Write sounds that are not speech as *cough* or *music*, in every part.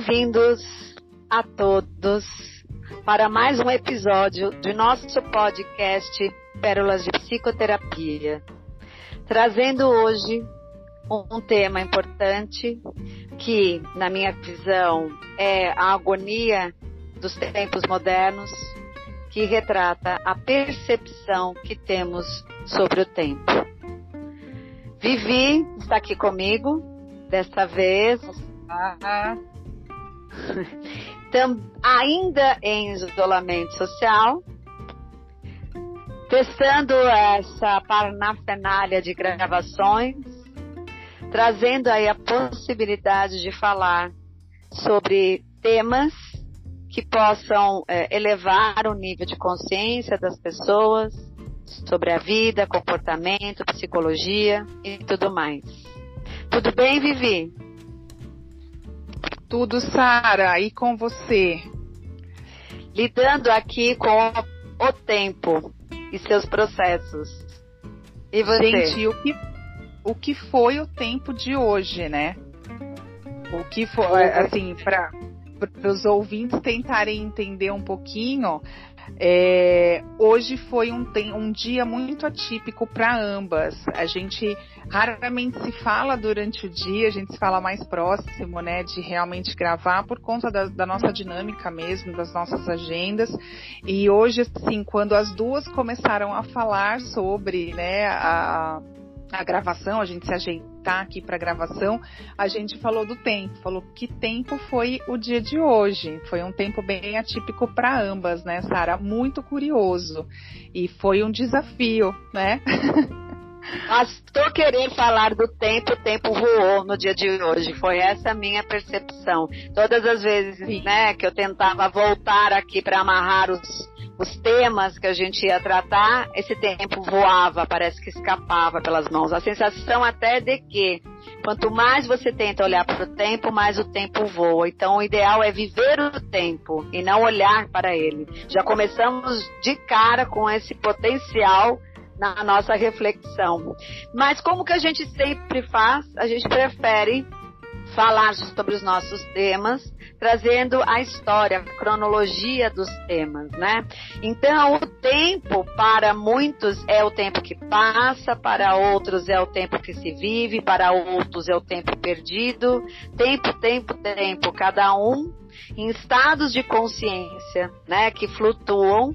Bem-vindos a todos para mais um episódio do nosso podcast Pérolas de Psicoterapia, trazendo hoje um tema importante que, na minha visão, é a agonia dos tempos modernos, que retrata a percepção que temos sobre o tempo. Vivi está aqui comigo, desta vez. *laughs* ainda em isolamento social, testando essa parnafernália de gravações, trazendo aí a possibilidade de falar sobre temas que possam é, elevar o nível de consciência das pessoas sobre a vida, comportamento, psicologia e tudo mais. Tudo bem, Vivi? Tudo, Sara, e com você? Lidando aqui com o tempo e seus processos. E você? Gente, o que, o que foi o tempo de hoje, né? O que foi, assim, para os ouvintes tentarem entender um pouquinho, é, hoje foi um, um, dia muito atípico para ambas. A gente raramente se fala durante o dia, a gente se fala mais próximo, né, de realmente gravar por conta da, da nossa dinâmica mesmo, das nossas agendas. E hoje, assim, quando as duas começaram a falar sobre, né, a, a gravação, a gente se ajeitar aqui para a gravação, a gente falou do tempo, falou que tempo foi o dia de hoje. Foi um tempo bem atípico para ambas, né, Sara? Muito curioso. E foi um desafio, né? *laughs* Mas tô querendo falar do tempo, o tempo voou no dia de hoje. Foi essa a minha percepção. Todas as vezes, né, que eu tentava voltar aqui para amarrar os os temas que a gente ia tratar, esse tempo voava, parece que escapava pelas mãos. A sensação até de que quanto mais você tenta olhar para o tempo, mais o tempo voa. Então o ideal é viver o tempo e não olhar para ele. Já começamos de cara com esse potencial na nossa reflexão. Mas como que a gente sempre faz, a gente prefere falar sobre os nossos temas, trazendo a história, a cronologia dos temas, né? Então, o tempo para muitos é o tempo que passa, para outros é o tempo que se vive, para outros é o tempo perdido. Tempo, tempo, tempo, cada um em estados de consciência, né, que flutuam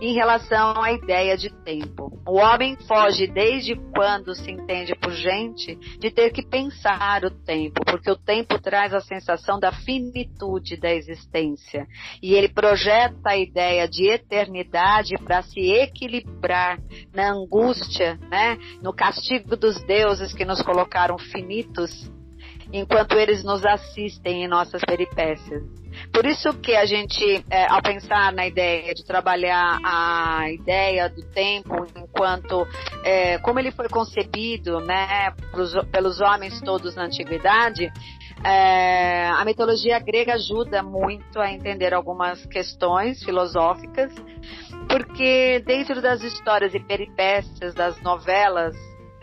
em relação à ideia de tempo. O homem foge desde quando se entende por gente de ter que pensar o tempo, porque o tempo traz a sensação da finitude da existência e ele projeta a ideia de eternidade para se equilibrar na angústia, né, no castigo dos deuses que nos colocaram finitos enquanto eles nos assistem em nossas peripécias. Por isso que a gente, é, ao pensar na ideia de trabalhar a ideia do tempo enquanto é, como ele foi concebido, né, pros, pelos homens todos na antiguidade, é, a mitologia grega ajuda muito a entender algumas questões filosóficas, porque dentro das histórias e peripécias das novelas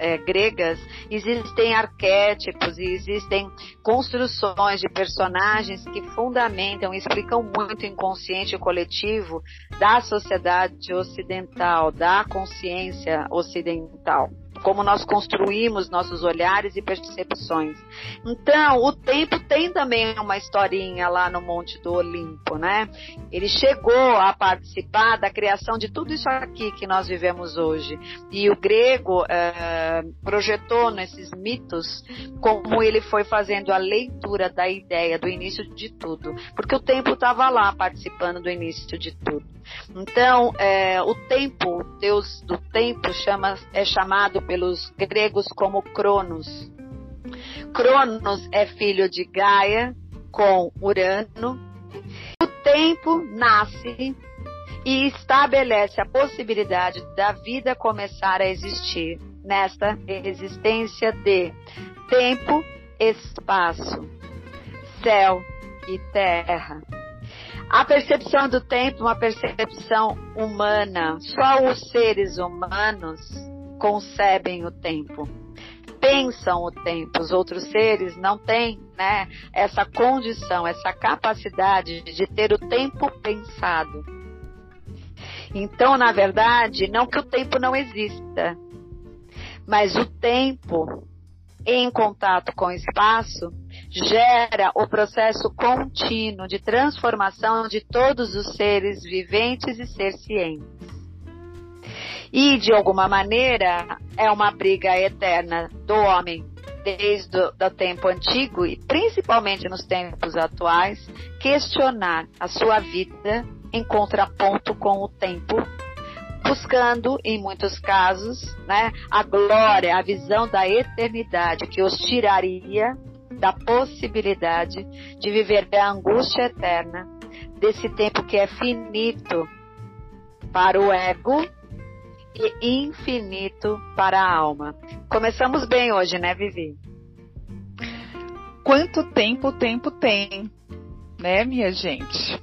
é, gregas, existem arquétipos e existem construções de personagens que fundamentam e explicam muito o inconsciente coletivo da sociedade ocidental, da consciência ocidental como nós construímos nossos olhares e percepções. Então, o tempo tem também uma historinha lá no Monte do Olimpo, né? Ele chegou a participar da criação de tudo isso aqui que nós vivemos hoje. E o grego é, projetou nesses mitos como ele foi fazendo a leitura da ideia do início de tudo, porque o tempo estava lá participando do início de tudo. Então, é, o tempo, Deus do tempo, chama, é chamado pelos gregos como Cronos. Cronos é filho de Gaia com Urano. O tempo nasce e estabelece a possibilidade da vida começar a existir nesta existência de tempo, espaço, céu e terra. A percepção do tempo é uma percepção humana. Só os seres humanos concebem o tempo. pensam o tempo. Os outros seres não têm né, essa condição, essa capacidade de ter o tempo pensado. Então, na verdade, não que o tempo não exista, mas o tempo em contato com o espaço gera o processo contínuo de transformação de todos os seres viventes e ser cientes. E, de alguma maneira, é uma briga eterna do homem desde o tempo antigo e principalmente nos tempos atuais, questionar a sua vida em contraponto com o tempo, buscando, em muitos casos, né, a glória, a visão da eternidade que os tiraria da possibilidade de viver a angústia eterna desse tempo que é finito para o ego e infinito para a alma. Começamos bem hoje, né, Vivi? Quanto tempo o tempo tem, né, minha gente?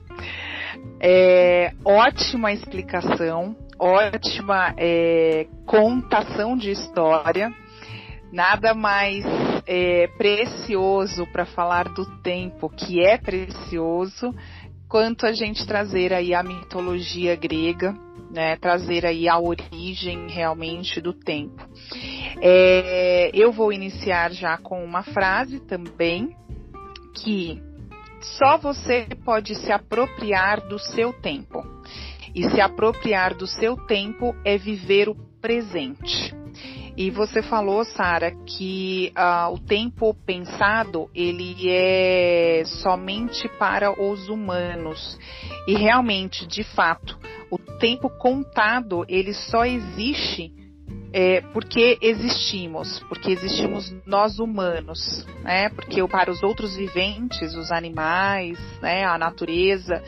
É, ótima explicação, ótima é, contação de história. Nada mais é, precioso para falar do tempo, que é precioso, quanto a gente trazer aí a mitologia grega, né, trazer aí a origem realmente do tempo. É, eu vou iniciar já com uma frase também que só você pode se apropriar do seu tempo. E se apropriar do seu tempo é viver o presente. E você falou, Sara, que uh, o tempo pensado ele é somente para os humanos. E realmente, de fato, o tempo contado ele só existe é, porque existimos, porque existimos nós humanos, né? Porque para os outros viventes, os animais, né, a natureza,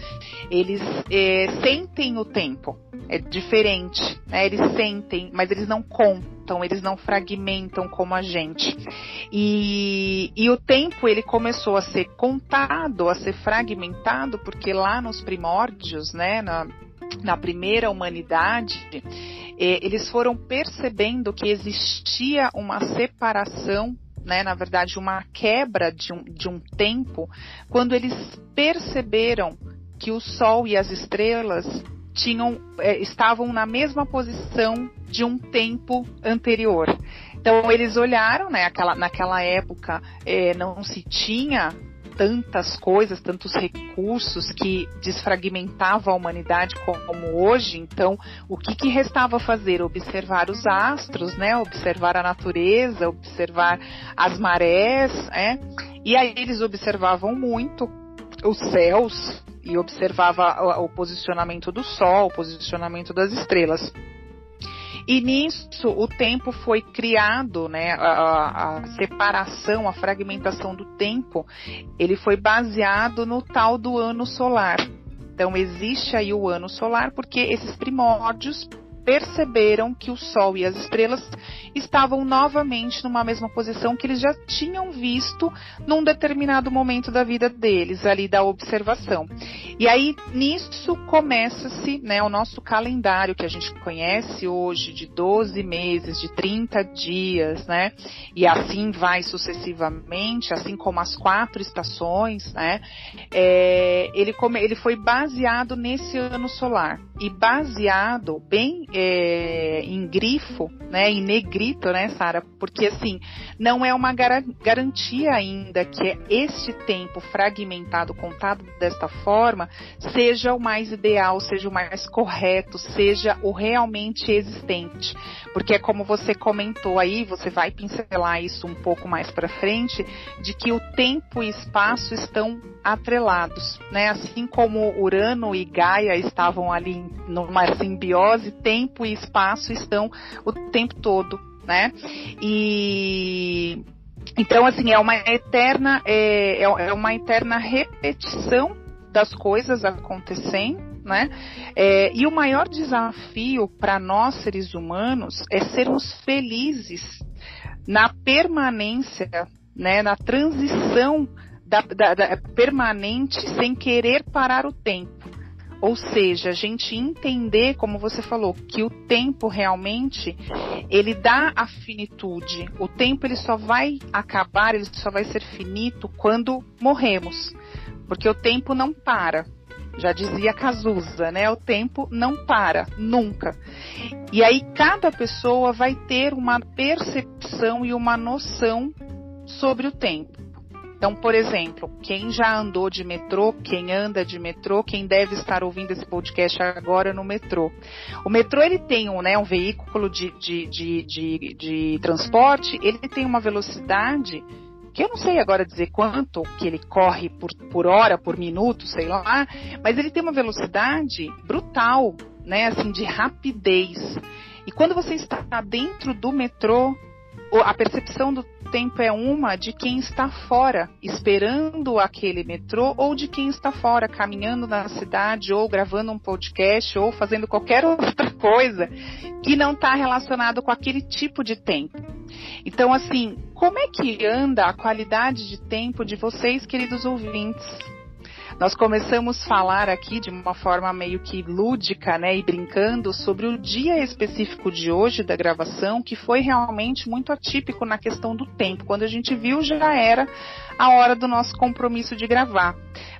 eles é, sentem o tempo. É diferente, né? Eles sentem, mas eles não contam, eles não fragmentam como a gente. E, e o tempo ele começou a ser contado, a ser fragmentado, porque lá nos primórdios, né, na, na primeira humanidade, é, eles foram percebendo que existia uma separação né, na verdade, uma quebra de um, de um tempo, quando eles perceberam que o Sol e as estrelas tinham, é, estavam na mesma posição de um tempo anterior. Então eles olharam, né, aquela, naquela época é, não se tinha tantas coisas, tantos recursos que desfragmentava a humanidade como hoje. Então, o que, que restava fazer? Observar os astros, né? Observar a natureza, observar as marés, né? E aí eles observavam muito os céus e observava o posicionamento do sol, o posicionamento das estrelas. E nisso o tempo foi criado, né, a, a, separação, a fragmentação do tempo, ele foi baseado no tal do ano solar. Então existe aí o ano solar porque esses primórdios perceberam que o Sol e as estrelas estavam novamente numa mesma posição que eles já tinham visto num determinado momento da vida deles, ali da observação. E aí nisso começa-se né, o nosso calendário que a gente conhece hoje de 12 meses, de 30 dias, né? E assim vai sucessivamente, assim como as quatro estações, né? É, ele, come, ele foi baseado nesse ano solar e baseado bem é, em grifo, né, em negrito, né, Sara? Porque assim, não é uma gar garantia ainda que este tempo fragmentado, contado desta forma, seja o mais ideal, seja o mais correto, seja o realmente existente. Porque é como você comentou aí, você vai pincelar isso um pouco mais para frente, de que o tempo e espaço estão atrelados, né? Assim como Urano e Gaia estavam ali numa simbiose, tempo e espaço estão o tempo todo, né? E então assim é uma eterna é, é, é uma eterna repetição das coisas acontecendo né? É, e o maior desafio para nós seres humanos é sermos felizes na permanência, né? Na transição da, da, da, permanente sem querer parar o tempo. Ou seja, a gente entender, como você falou, que o tempo realmente ele dá a finitude. O tempo ele só vai acabar, ele só vai ser finito quando morremos. Porque o tempo não para. Já dizia Cazuza, né? O tempo não para, nunca. E aí cada pessoa vai ter uma percepção e uma noção sobre o tempo. Então, por exemplo, quem já andou de metrô, quem anda de metrô, quem deve estar ouvindo esse podcast agora no metrô. O metrô ele tem um, né, um veículo de, de, de, de, de transporte, ele tem uma velocidade que eu não sei agora dizer quanto que ele corre por, por hora, por minuto, sei lá, mas ele tem uma velocidade brutal, né, assim, de rapidez. E quando você está dentro do metrô, a percepção do tempo é uma de quem está fora, esperando aquele metrô, ou de quem está fora, caminhando na cidade, ou gravando um podcast, ou fazendo qualquer *laughs* outra coisa que não está relacionado com aquele tipo de tempo. Então, assim, como é que anda a qualidade de tempo de vocês, queridos ouvintes? Nós começamos a falar aqui de uma forma meio que lúdica, né, e brincando sobre o dia específico de hoje da gravação, que foi realmente muito atípico na questão do tempo. Quando a gente viu, já era a hora do nosso compromisso de gravar.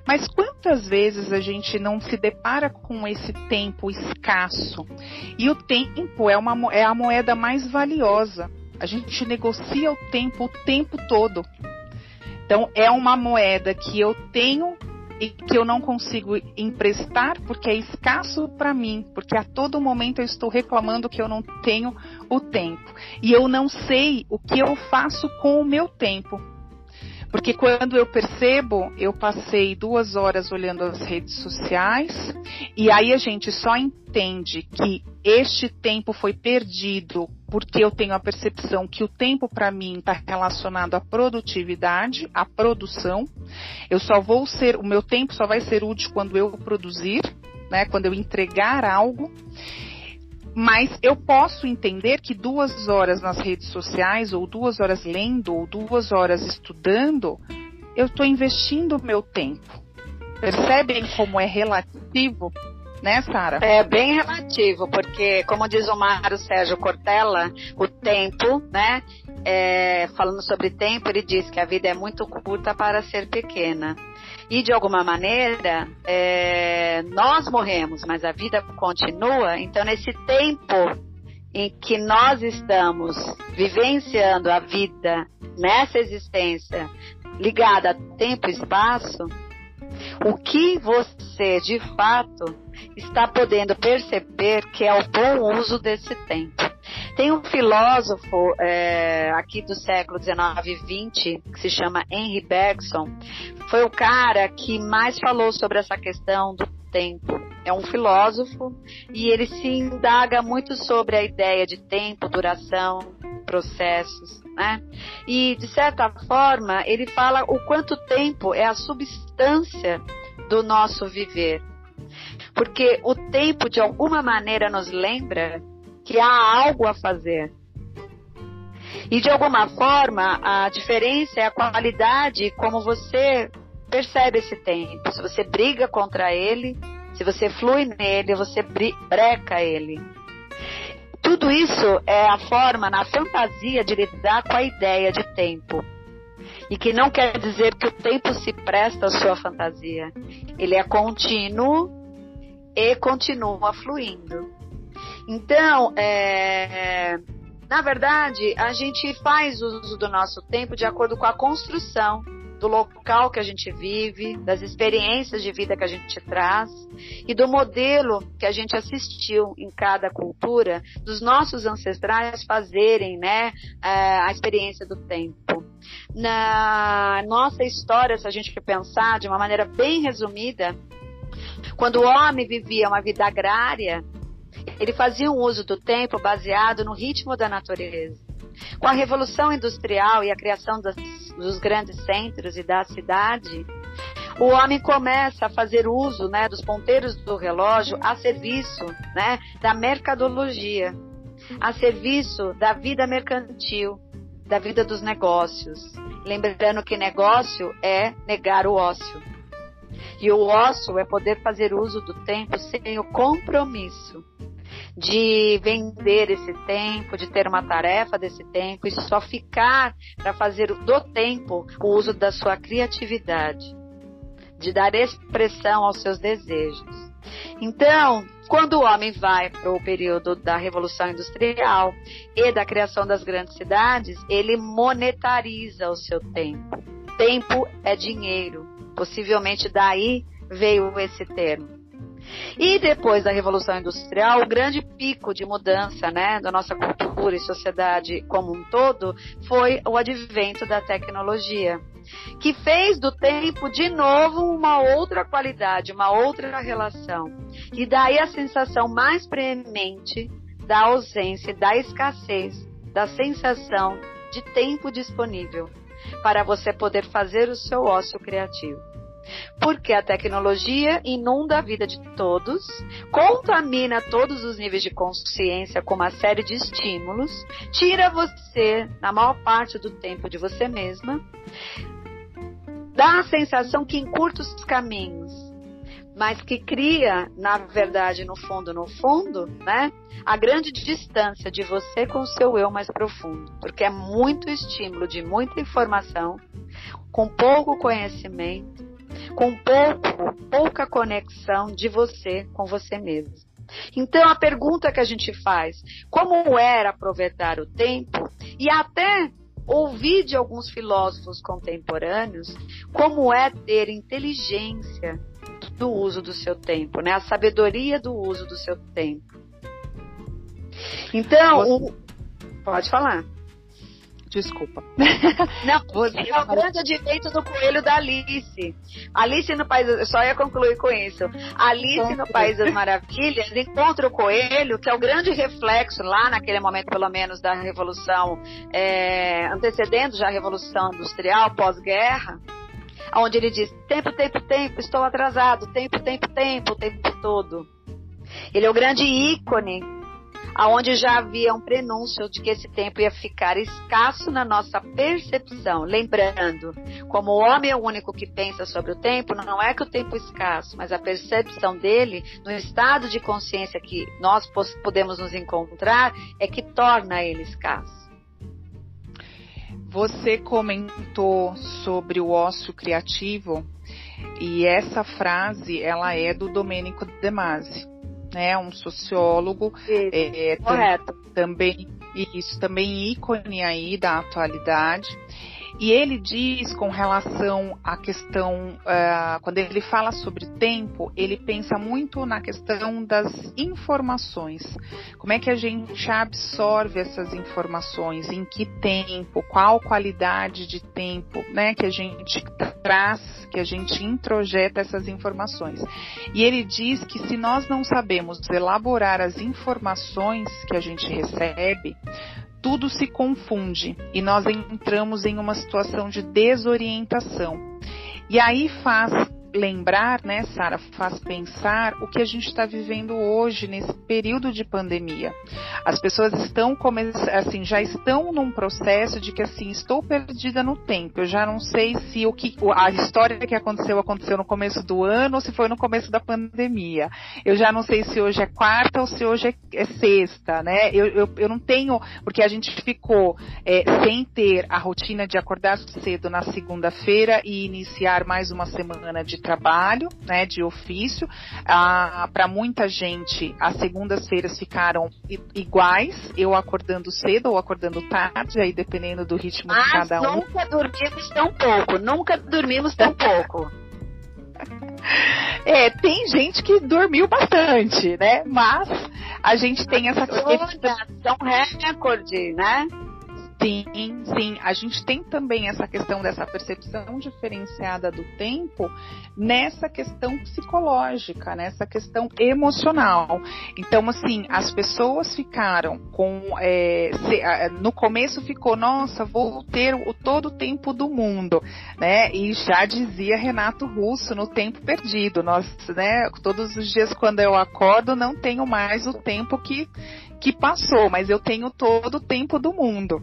Mas quantas vezes a gente não se depara com esse tempo escasso? E o tempo é, uma, é a moeda mais valiosa. A gente negocia o tempo o tempo todo. Então, é uma moeda que eu tenho e que eu não consigo emprestar porque é escasso para mim, porque a todo momento eu estou reclamando que eu não tenho o tempo. E eu não sei o que eu faço com o meu tempo. Porque quando eu percebo, eu passei duas horas olhando as redes sociais, e aí a gente só entende que este tempo foi perdido porque eu tenho a percepção que o tempo para mim está relacionado à produtividade, à produção. Eu só vou ser, o meu tempo só vai ser útil quando eu produzir, né, quando eu entregar algo. Mas eu posso entender que duas horas nas redes sociais, ou duas horas lendo, ou duas horas estudando, eu estou investindo o meu tempo. Percebem como é relativo? Né, Sara? É bem relativo, porque, como diz o Mário Sérgio Cortella, o tempo, né? É, falando sobre tempo, ele diz que a vida é muito curta para ser pequena. E de alguma maneira, é, nós morremos, mas a vida continua. Então, nesse tempo em que nós estamos vivenciando a vida nessa existência ligada a tempo e espaço, o que você de fato está podendo perceber que é o bom uso desse tempo. Tem um filósofo é, aqui do século XIX e XX que se chama Henry Bergson. Foi o cara que mais falou sobre essa questão do tempo. É um filósofo e ele se indaga muito sobre a ideia de tempo, duração, processos, né? E de certa forma ele fala o quanto tempo é a substância do nosso viver. Porque o tempo de alguma maneira nos lembra que há algo a fazer. E de alguma forma, a diferença é a qualidade como você percebe esse tempo. Se você briga contra ele, se você flui nele, você breca ele. Tudo isso é a forma, na fantasia, de lidar com a ideia de tempo. E que não quer dizer que o tempo se presta à sua fantasia. Ele é contínuo e continua fluindo. Então, é, na verdade, a gente faz uso do nosso tempo de acordo com a construção do local que a gente vive, das experiências de vida que a gente traz e do modelo que a gente assistiu em cada cultura dos nossos ancestrais fazerem, né, é, a experiência do tempo. Na nossa história, se a gente pensar de uma maneira bem resumida, quando o homem vivia uma vida agrária, ele fazia um uso do tempo baseado no ritmo da natureza. Com a revolução industrial e a criação das, dos grandes centros e da cidade, o homem começa a fazer uso né, dos ponteiros do relógio a serviço né, da mercadologia, a serviço da vida mercantil, da vida dos negócios. Lembrando que negócio é negar o ócio. E o ócio é poder fazer uso do tempo sem o compromisso de vender esse tempo, de ter uma tarefa desse tempo e só ficar para fazer do tempo o uso da sua criatividade, de dar expressão aos seus desejos. Então, quando o homem vai para o período da Revolução Industrial e da criação das grandes cidades, ele monetariza o seu tempo. Tempo é dinheiro. Possivelmente daí veio esse termo. E depois da Revolução Industrial, o grande pico de mudança né, da nossa cultura e sociedade como um todo foi o advento da tecnologia, que fez do tempo de novo uma outra qualidade, uma outra relação. E daí a sensação mais preemente da ausência, da escassez, da sensação de tempo disponível para você poder fazer o seu ócio criativo porque a tecnologia inunda a vida de todos, contamina todos os níveis de consciência com uma série de estímulos, tira você, na maior parte do tempo, de você mesma, dá a sensação que encurta os caminhos, mas que cria, na verdade, no fundo, no fundo, né, a grande distância de você com o seu eu mais profundo, porque é muito estímulo de muita informação, com pouco conhecimento, com pouco, pouca conexão de você com você mesmo. Então a pergunta que a gente faz, como era aproveitar o tempo e até ouvir de alguns filósofos contemporâneos como é ter inteligência do uso do seu tempo, né? A sabedoria do uso do seu tempo. Então, o... pode falar. Desculpa. *laughs* Não, você é o grande advento do coelho da Alice. Alice no País, eu só ia concluir com isso. Alice no País das Maravilhas encontra o coelho, que é o grande reflexo lá naquele momento, pelo menos, da Revolução, é, antecedendo já a Revolução Industrial, pós-guerra, onde ele diz: tempo, tempo, tempo, estou atrasado, tempo, tempo, tempo, o tempo todo. Ele é o grande ícone aonde já havia um prenúncio de que esse tempo ia ficar escasso na nossa percepção. Lembrando, como o homem é o único que pensa sobre o tempo, não é que o tempo é escasso, mas a percepção dele, no estado de consciência que nós podemos nos encontrar, é que torna ele escasso. Você comentou sobre o ócio criativo e essa frase ela é do Domênico De Masi né, um sociólogo, é, Correto. também isso também ícone aí da atualidade. E ele diz com relação à questão, uh, quando ele fala sobre tempo, ele pensa muito na questão das informações. Como é que a gente absorve essas informações? Em que tempo? Qual qualidade de tempo né, que a gente traz, que a gente introjeta essas informações? E ele diz que se nós não sabemos elaborar as informações que a gente recebe, tudo se confunde e nós entramos em uma situação de desorientação. E aí faz lembrar, né, Sara, faz pensar o que a gente está vivendo hoje nesse período de pandemia. As pessoas estão assim, já estão num processo de que assim, estou perdida no tempo. Eu já não sei se o que a história que aconteceu aconteceu no começo do ano ou se foi no começo da pandemia. Eu já não sei se hoje é quarta ou se hoje é, é sexta, né? Eu, eu, eu, não tenho, porque a gente ficou é, sem ter a rotina de acordar cedo na segunda-feira e iniciar mais uma semana de trabalho, né, de ofício. Ah, Para muita gente, as segundas-feiras ficaram iguais, eu acordando cedo ou acordando tarde, aí dependendo do ritmo Mas de cada um. nunca dormimos tão pouco, nunca dormimos tão pouco. *laughs* É, tem gente que dormiu bastante, né? Mas a gente tem essa questão. São recorde, né? Sim, sim. A gente tem também essa questão dessa percepção diferenciada do tempo nessa questão psicológica, nessa questão emocional. Então, assim, as pessoas ficaram com. É, se, no começo ficou, nossa, vou ter o, todo o tempo do mundo, né? E já dizia Renato Russo no tempo perdido. Nós, né, todos os dias quando eu acordo, não tenho mais o tempo que que passou, mas eu tenho todo o tempo do mundo.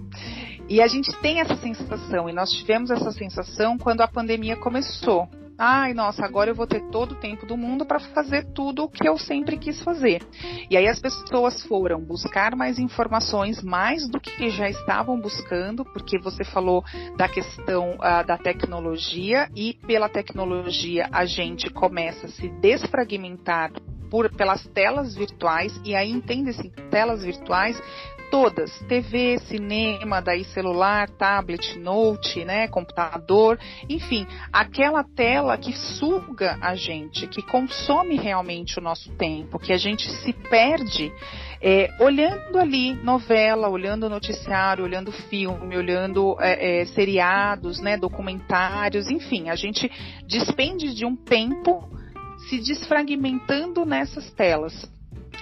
E a gente tem essa sensação, e nós tivemos essa sensação quando a pandemia começou. Ai, nossa, agora eu vou ter todo o tempo do mundo para fazer tudo o que eu sempre quis fazer. E aí as pessoas foram buscar mais informações, mais do que já estavam buscando, porque você falou da questão uh, da tecnologia e pela tecnologia a gente começa a se desfragmentar por, pelas telas virtuais, e aí entende-se telas virtuais todas, TV, cinema, daí celular, tablet, note, né, computador, enfim, aquela tela que suga a gente, que consome realmente o nosso tempo, que a gente se perde é, olhando ali novela, olhando noticiário, olhando filme, olhando é, é, seriados, né, documentários, enfim, a gente despende de um tempo se desfragmentando nessas telas.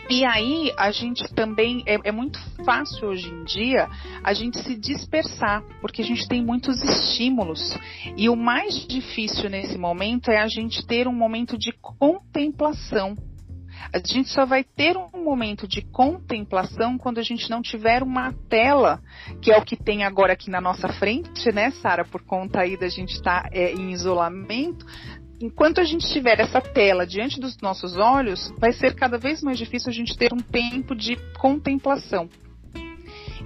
E aí a gente também é, é, muito fácil hoje em dia a gente se dispersar, porque a gente tem muitos estímulos. E o mais difícil nesse momento é a gente ter um momento de contemplação. A gente só vai ter um momento de contemplação quando a gente não tiver uma tela, que é o que tem agora aqui na nossa frente, né, Sara, por conta aí da gente estar tá, é, em isolamento enquanto a gente tiver essa tela diante dos nossos olhos, vai ser cada vez mais difícil a gente ter um tempo de contemplação.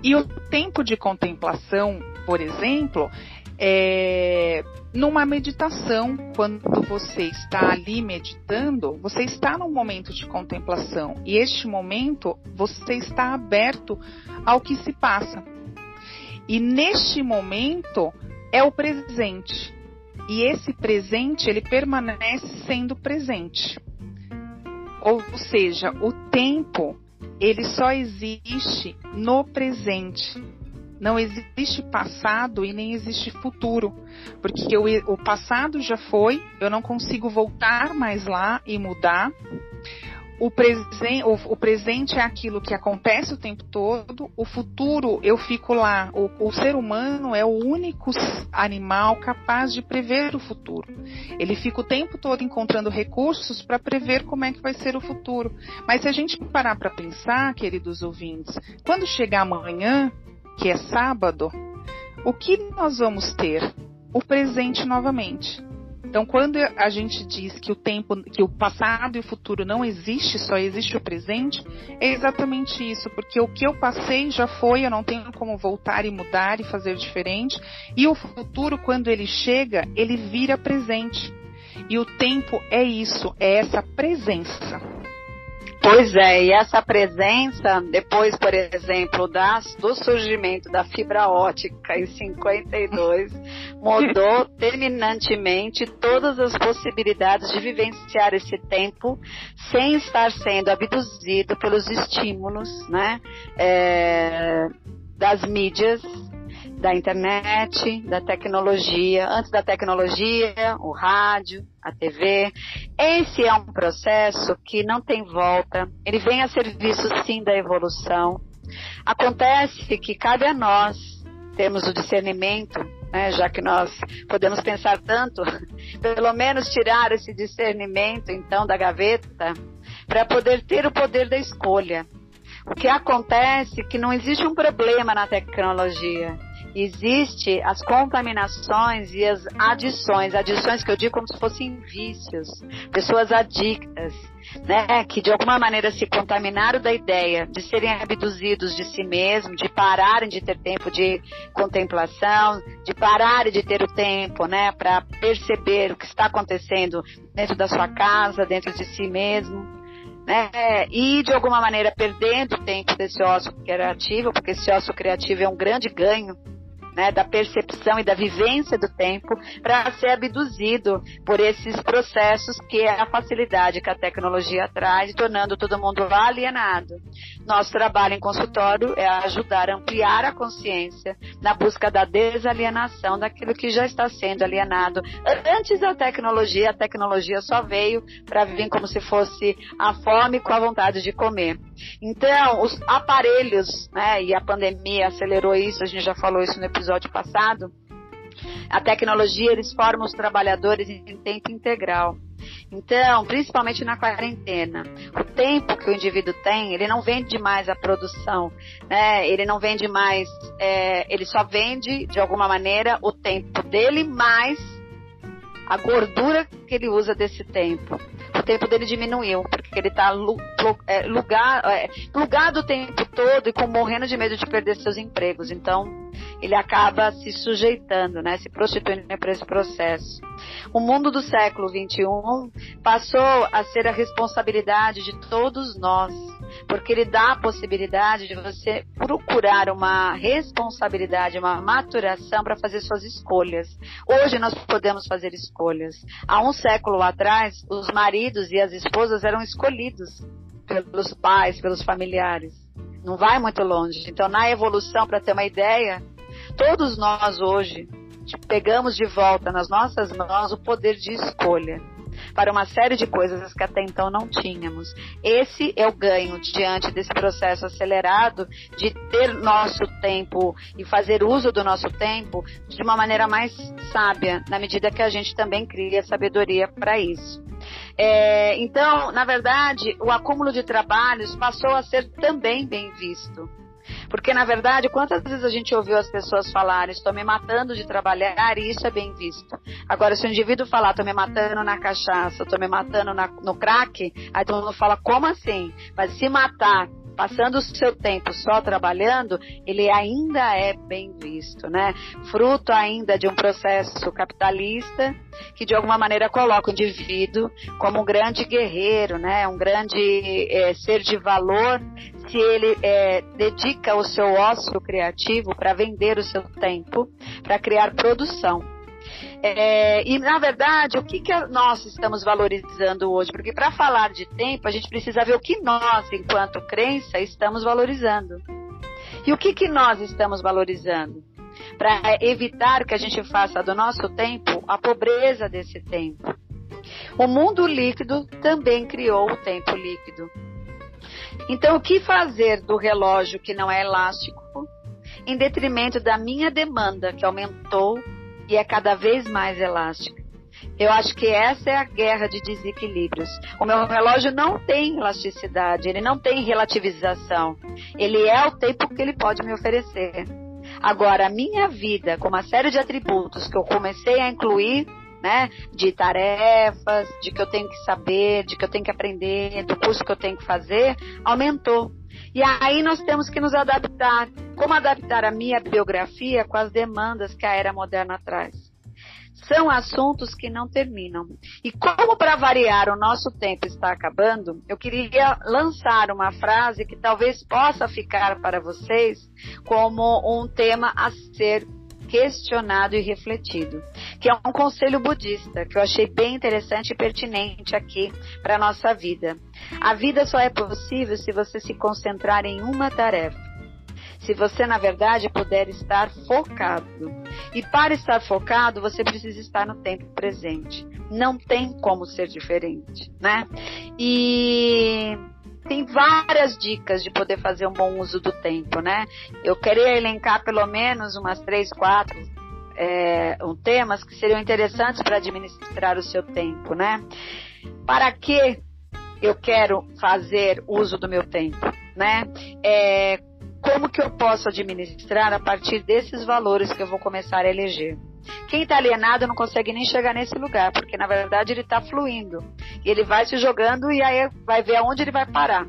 E o tempo de contemplação, por exemplo, é numa meditação, quando você está ali meditando, você está num momento de contemplação. E este momento você está aberto ao que se passa. E neste momento é o presente. E esse presente, ele permanece sendo presente. Ou seja, o tempo, ele só existe no presente. Não existe passado e nem existe futuro. Porque o, o passado já foi, eu não consigo voltar mais lá e mudar o, presen o, o, presente é aquilo que acontece o tempo todo, o futuro eu fico lá. O, o ser humano é o único animal capaz de prever o futuro. Ele fica o tempo todo encontrando recursos para prever como é que vai ser o futuro. Mas se a gente parar para pensar, queridos ouvintes, quando chegar amanhã, que é sábado, o que nós vamos ter? O presente novamente. Então, quando a gente diz que o tempo, que o passado e o futuro não existe, só existe o presente, é exatamente isso, porque o que eu passei já foi, eu não tenho como voltar e mudar e fazer diferente, e o futuro, quando ele chega, ele vira presente. E o tempo é isso, é essa presença. Pois é, e essa presença, depois, por exemplo, das, do surgimento da fibra ótica em 52, *laughs* mudou terminantemente todas as possibilidades de vivenciar esse tempo sem estar sendo abduzido pelos estímulos, né, é, das mídias da internet, da tecnologia, antes da tecnologia, o rádio, a TV. Esse é um processo que não tem volta, ele vem a serviço sim da evolução. Acontece que cabe a nós termos o discernimento, né, já que nós podemos pensar tanto, *laughs* pelo menos tirar esse discernimento então da gaveta, para poder ter o poder da escolha. O que acontece é que não existe um problema na tecnologia existe as contaminações e as adições, adições que eu digo como se fossem vícios, pessoas adictas, né, que de alguma maneira se contaminaram da ideia de serem abduzidos de si mesmos, de pararem de ter tempo de contemplação, de pararem de ter o tempo, né, para perceber o que está acontecendo dentro da sua casa, dentro de si mesmo. Né, e de alguma maneira perdendo o tempo desse ócio criativo, porque esse ócio criativo é um grande ganho né, da percepção e da vivência do tempo para ser abduzido por esses processos que é a facilidade que a tecnologia traz, tornando todo mundo alienado. Nosso trabalho em consultório é ajudar a ampliar a consciência na busca da desalienação daquilo que já está sendo alienado. Antes da tecnologia, a tecnologia só veio para vir como se fosse a fome com a vontade de comer. Então, os aparelhos, né, e a pandemia acelerou isso, a gente já falou isso no episódio passado, a tecnologia, eles formam os trabalhadores em tempo integral. Então, principalmente na quarentena, o tempo que o indivíduo tem, ele não vende mais a produção, né? Ele não vende mais, é, ele só vende de alguma maneira o tempo dele mais a gordura que ele usa desse tempo. O tempo dele diminuiu, porque ele está é, é, plugado o tempo todo e com morrendo de medo de perder seus empregos. Então, ele acaba se sujeitando, né, se prostituindo para esse processo. O mundo do século XXI passou a ser a responsabilidade de todos nós, porque ele dá a possibilidade de você procurar uma responsabilidade, uma maturação para fazer suas escolhas. Hoje nós podemos fazer escolhas. Há um século atrás, os maridos e as esposas eram escolhidos pelos pais, pelos familiares. Não vai muito longe. Então, na evolução, para ter uma ideia, todos nós hoje pegamos de volta nas nossas mãos o poder de escolha para uma série de coisas que até então não tínhamos. Esse é o ganho diante desse processo acelerado de ter nosso tempo e fazer uso do nosso tempo de uma maneira mais sábia, na medida que a gente também cria sabedoria para isso. É, então, na verdade, o acúmulo de trabalhos passou a ser também bem visto. Porque, na verdade, quantas vezes a gente ouviu as pessoas falarem, estou me matando de trabalhar, e isso é bem visto. Agora, se o indivíduo falar, estou me matando na cachaça, estou me matando na, no crack, aí todo mundo fala, como assim? Mas se matar passando o seu tempo só trabalhando, ele ainda é bem visto, né? Fruto ainda de um processo capitalista que de alguma maneira coloca o indivíduo como um grande guerreiro, né? Um grande é, ser de valor se ele é, dedica o seu ócio criativo para vender o seu tempo, para criar produção. É, e, na verdade, o que, que nós estamos valorizando hoje? Porque para falar de tempo, a gente precisa ver o que nós, enquanto crença, estamos valorizando. E o que, que nós estamos valorizando? Para evitar que a gente faça do nosso tempo a pobreza desse tempo. O mundo líquido também criou o tempo líquido. Então, o que fazer do relógio que não é elástico, em detrimento da minha demanda, que aumentou e é cada vez mais elástica. Eu acho que essa é a guerra de desequilíbrios. O meu relógio não tem elasticidade, ele não tem relativização. Ele é o tempo que ele pode me oferecer. Agora, a minha vida, com uma série de atributos que eu comecei a incluir, né, de tarefas, de que eu tenho que saber, de que eu tenho que aprender, do curso que eu tenho que fazer, aumentou. E aí nós temos que nos adaptar. Como adaptar a minha biografia com as demandas que a era moderna traz? São assuntos que não terminam. E como para variar o nosso tempo está acabando, eu queria lançar uma frase que talvez possa ficar para vocês como um tema a ser questionado e refletido, que é um conselho budista que eu achei bem interessante e pertinente aqui para a nossa vida. A vida só é possível se você se concentrar em uma tarefa. Se você, na verdade, puder estar focado. E para estar focado, você precisa estar no tempo presente. Não tem como ser diferente, né? E tem várias dicas de poder fazer um bom uso do tempo, né? Eu queria elencar pelo menos umas três, quatro é, um, temas que seriam interessantes para administrar o seu tempo, né? Para que eu quero fazer uso do meu tempo, né? É, como que eu posso administrar a partir desses valores que eu vou começar a eleger? Quem está alienado não consegue nem chegar nesse lugar, porque na verdade ele está fluindo. Ele vai se jogando e aí vai ver aonde ele vai parar.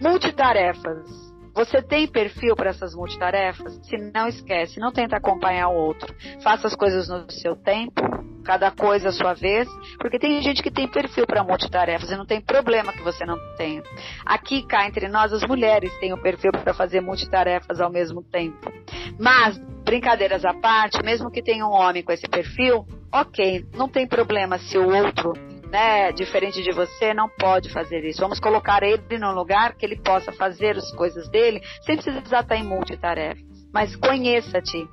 Multitarefas. Você tem perfil para essas multitarefas? Se não esquece, não tenta acompanhar o outro. Faça as coisas no seu tempo, cada coisa à sua vez, porque tem gente que tem perfil para multitarefas e não tem problema que você não tenha. Aqui cá entre nós as mulheres têm o perfil para fazer multitarefas ao mesmo tempo. Mas brincadeiras à parte, mesmo que tenha um homem com esse perfil, ok, não tem problema se o outro né, diferente de você, não pode fazer isso. Vamos colocar ele num lugar que ele possa fazer as coisas dele sem precisar estar em multitarefas. Mas conheça-te.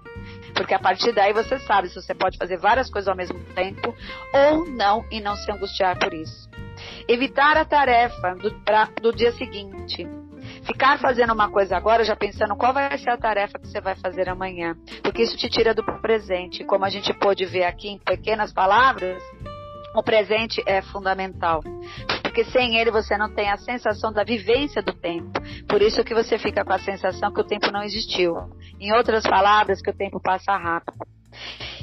Porque a partir daí você sabe se você pode fazer várias coisas ao mesmo tempo ou não e não se angustiar por isso. Evitar a tarefa do, pra, do dia seguinte. Ficar fazendo uma coisa agora, já pensando qual vai ser a tarefa que você vai fazer amanhã. Porque isso te tira do presente. Como a gente pôde ver aqui em pequenas palavras, o presente é fundamental. Porque sem ele você não tem a sensação da vivência do tempo. Por isso que você fica com a sensação que o tempo não existiu. Em outras palavras, que o tempo passa rápido.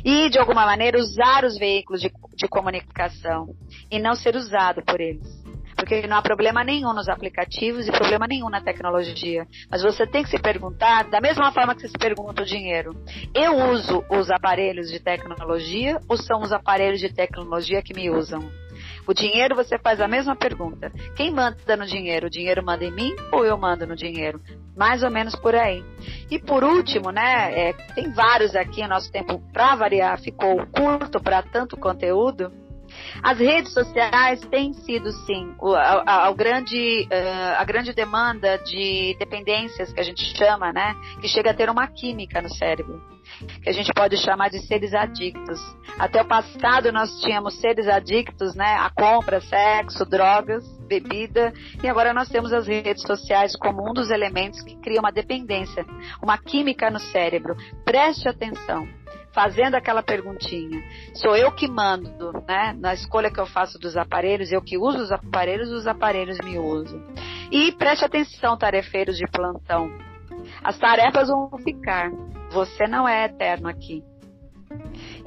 E, de alguma maneira, usar os veículos de, de comunicação e não ser usado por eles porque não há problema nenhum nos aplicativos e problema nenhum na tecnologia. Mas você tem que se perguntar, da mesma forma que você se pergunta o dinheiro, eu uso os aparelhos de tecnologia ou são os aparelhos de tecnologia que me usam? O dinheiro você faz a mesma pergunta. Quem manda no dinheiro? O dinheiro manda em mim ou eu mando no dinheiro? Mais ou menos por aí. E por último, né, é, tem vários aqui, nosso tempo para variar ficou curto para tanto conteúdo. As redes sociais têm sido, sim, o, a, a, grande, uh, a grande demanda de dependências que a gente chama, né? Que chega a ter uma química no cérebro. Que a gente pode chamar de seres adictos. Até o passado nós tínhamos seres adictos, né? A compra, sexo, drogas, bebida. E agora nós temos as redes sociais como um dos elementos que cria uma dependência, uma química no cérebro. Preste atenção fazendo aquela perguntinha. Sou eu que mando, né? Na escolha que eu faço dos aparelhos, eu que uso os aparelhos, os aparelhos me usam. E preste atenção, tarefeiros de plantão. As tarefas vão ficar. Você não é eterno aqui.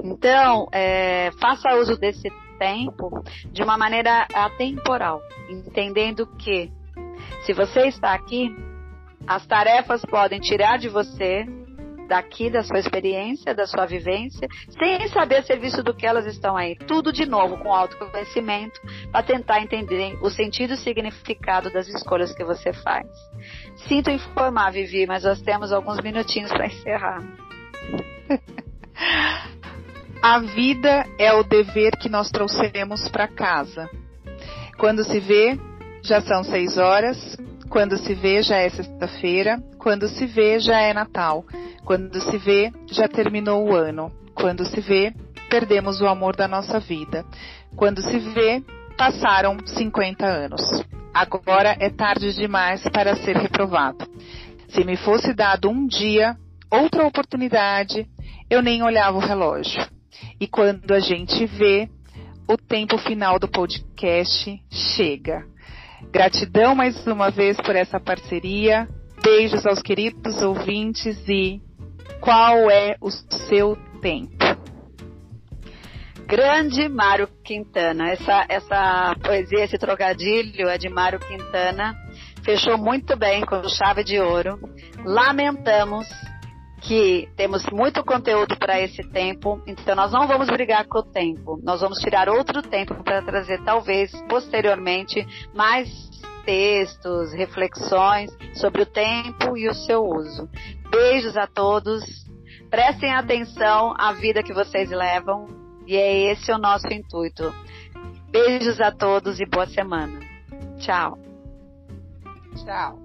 Então, é, faça uso desse tempo de uma maneira atemporal, entendendo que se você está aqui, as tarefas podem tirar de você daqui, da sua experiência, da sua vivência, sem saber serviço do que elas estão aí. Tudo de novo com autoconhecimento, para tentar entender o sentido e significado das escolhas que você faz. Sinto informar, Vivi, mas nós temos alguns minutinhos para encerrar. *laughs* A vida é o dever que nós trouxemos para casa. Quando se vê, já são seis horas. Quando se vê, já é sexta-feira. Quando se vê, já é Natal. Quando se vê, já terminou o ano. Quando se vê, perdemos o amor da nossa vida. Quando se vê, passaram 50 anos. Agora é tarde demais para ser reprovado. Se me fosse dado um dia, outra oportunidade, eu nem olhava o relógio. E quando a gente vê, o tempo final do podcast chega. Gratidão mais uma vez por essa parceria. Beijos aos queridos ouvintes e qual é o seu tempo? Grande Mário Quintana. Essa, essa poesia, esse trocadilho é de Mário Quintana. Fechou muito bem com chave de ouro. Lamentamos que temos muito conteúdo para esse tempo, então nós não vamos brigar com o tempo. Nós vamos tirar outro tempo para trazer, talvez, posteriormente, mais textos, reflexões sobre o tempo e o seu uso. Beijos a todos. Prestem atenção à vida que vocês levam. E é esse o nosso intuito. Beijos a todos e boa semana. Tchau. Tchau.